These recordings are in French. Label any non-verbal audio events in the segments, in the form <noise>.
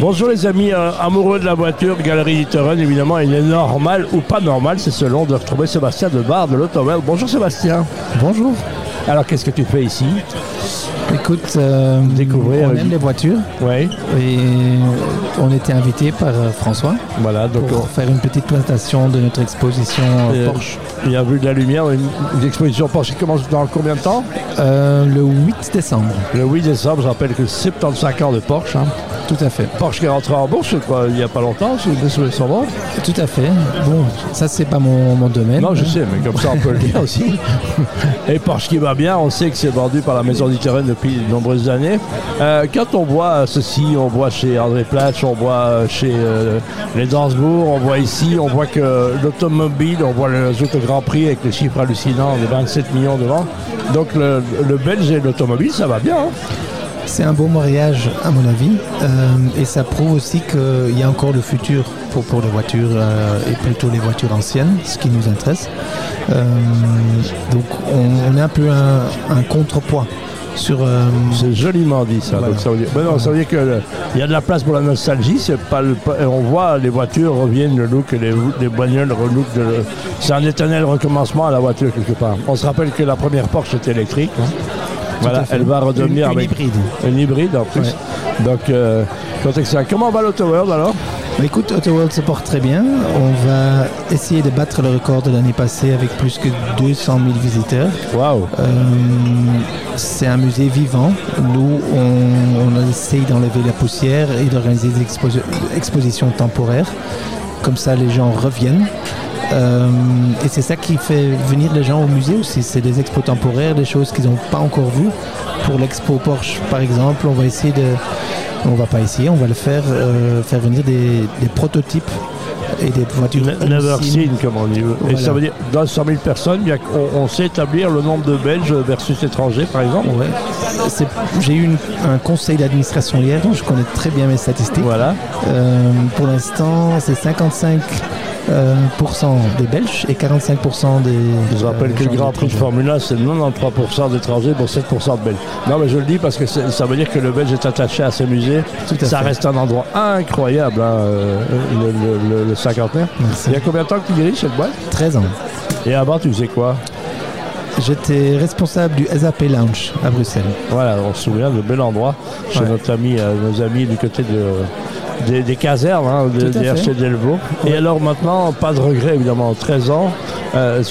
Bonjour les amis euh, amoureux de la voiture, Galerie Littoren, évidemment, il est normal ou pas normal, c'est selon de retrouver Sébastien de Bar de l'Automobile. Bonjour Sébastien. Bonjour. Alors qu'est-ce que tu fais ici? Écoute, euh, Découvrir, on aime les voitures Oui, et on était invité par euh, François voilà, donc pour faire une petite présentation de notre exposition Porsche il y a vu de la lumière, une, une exposition Porsche qui commence dans combien de temps? Euh, le 8 décembre. Le 8 décembre, je rappelle que c'est 75 ans de Porsche. hein. Tout à fait. Porsche qui est rentré en bourse, il n'y a pas longtemps, son nom. Tout à fait. Bon, ça c'est pas mon, mon domaine. Non, je sais, mais comme ça on peut le dire <laughs> aussi. <laughs> Et Porsche qui va bien, on sait que c'est vendu par la maison du terrain depuis de nombreuses années. Euh, quand on voit ceci, on voit chez André Platch, on voit euh, chez euh, les Dansbourg, on voit ici, on voit que l'automobile, on voit les autres Grand Prix avec les chiffres hallucinants, les 27 millions devant. Donc le, le Belge et l'automobile, ça va bien. hein. C'est un beau mariage à mon avis euh, et ça prouve aussi qu'il y a encore le futur pour, pour les voitures euh, et plutôt les voitures anciennes, ce qui nous intéresse. Euh, donc on, on est un peu un, un contrepoids sur... C'est joliment dit ça. Voilà. Donc, ça veut dire, ben non, ça veut dire que il y a de la place pour la nostalgie. C'est pas le- on voit les voitures reviennent le look, les, les bagnoles relook. C'est un éternel recommencement à la voiture quelque part. On se rappelle que la première Porsche était électrique. hein. Voilà, elle va redevenir Une- une avec hybride. une hybride en plus. Donc, euh, comment va l'Autoworld alors? Bah, Écoute, Autoworld se porte très bien. On va essayer de battre le record de l'année passée avec plus que 200 000 visiteurs. Waouh Euh, c'est un musée vivant. Nous, on, on essaye d'enlever la poussière et d'organiser des exposi- expositions temporaires. Comme ça, les gens reviennent. Euh, et c'est ça qui fait venir les gens au musée aussi. C'est des expos temporaires, des choses qu'ils n'ont pas encore vues. Pour l'expo Porsche, par exemple, on va essayer de... On va pas essayer, on va le faire, euh, faire venir des, des prototypes et des voitures. Seen, comme on dit. Et ça veut dire, dans 100 000 personnes, on, on sait établir le nombre de Belges versus étrangers, par exemple. Ouais. J'ai eu une- un conseil d'administration hier, donc je connais très bien mes statistiques. Voilà. Euh, pour l'instant, c'est 55% euh, pourcent des Belges et 45% des. Je vous rappelle euh, que le Grand Prix de. Formule 1, c'est 93% d'étrangers pour 7% de Belges. Non, mais je le dis parce que ça veut dire que le Belge est attaché à ces musées. Tout à Ça fait. reste un endroit incroyable, hein, euh, le, le- le- le cinquantenaire. Merci. Il y a combien de temps que tu diriges cette boîte? 13 ans. Et avant, tu faisais quoi? J'étais responsable du SAP Lounge à Bruxelles. Voilà, on se souvient de bel endroit chez Ouais. notre ami, euh, nos amis du côté de, des, des casernes, hein, de, des. RC Delvaux. Et alors maintenant, pas de regret évidemment, 13 ans. Euh,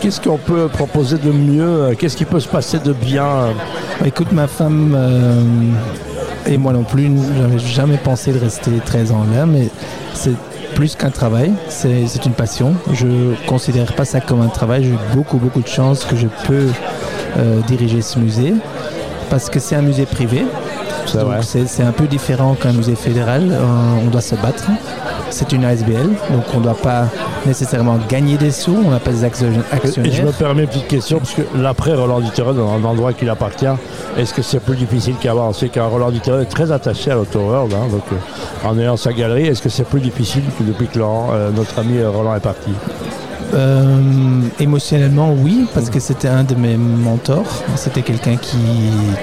Qu'est-ce qu'on peut proposer de mieux? Qu'est-ce qui peut se passer de bien? Bah, écoute, ma femme euh, et moi non plus, j'avais jamais pensé de rester 13 ans là, mais c'est plus qu'un travail, c'est c'est une passion. Je considère pas ça comme un travail. J'ai eu beaucoup, beaucoup de chance que je peux euh, diriger ce musée parce que c'est un musée privé. C'est Donc un peu différent qu'un musée fédéral. Euh, on doit se battre. C'est une ASBL, donc on ne doit pas nécessairement gagner des sous. On n'a pas des actio- Et je actionnaires. me permets une petite question, parce que l'après Roland Duttereux, dans un endroit qui lui appartient, est-ce que c'est plus difficile qu'avant? On sait qu'un Roland Duttereux est très attaché à l'Autoworld, hein, donc euh, en ayant sa galerie, est-ce que c'est plus difficile que depuis que Laurent, euh, notre ami Roland est parti? Euh, émotionnellement, oui, parce que c'était un de mes mentors. C'était quelqu'un qui,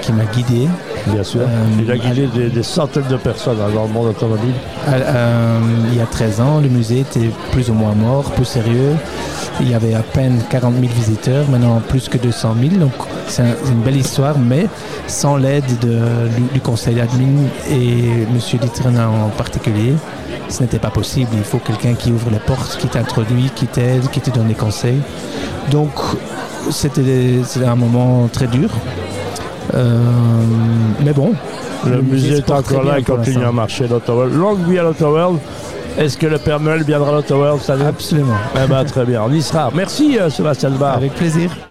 qui m'a guidé. Bien sûr. Euh, Il a guidé des, des centaines de personnes hein, dans le monde automobile. À- euh, il y a 13 ans, le musée était plus ou moins mort, plus sérieux. Il y avait à peine 40 000 visiteurs, maintenant plus que 200 000. Donc c'est un- c'est une belle histoire, mais sans l'aide de- du, du conseil d'admin et M. Dittren en particulier, ce n'était pas possible. Il faut quelqu'un qui ouvre les portes, qui t'introduit, qui t'aide, qui te donne des conseils. Donc c'était un moment très dur. Euh, mais bon. Le, musée est encore là et continue à marcher. Longue vie à l'Autoworld. Est-ce que le Père Noël viendra à l'Autoworld cette année? Absolument. Eh ben, Très bien, on y sera. Merci euh, Sébastien Bar. Avec plaisir.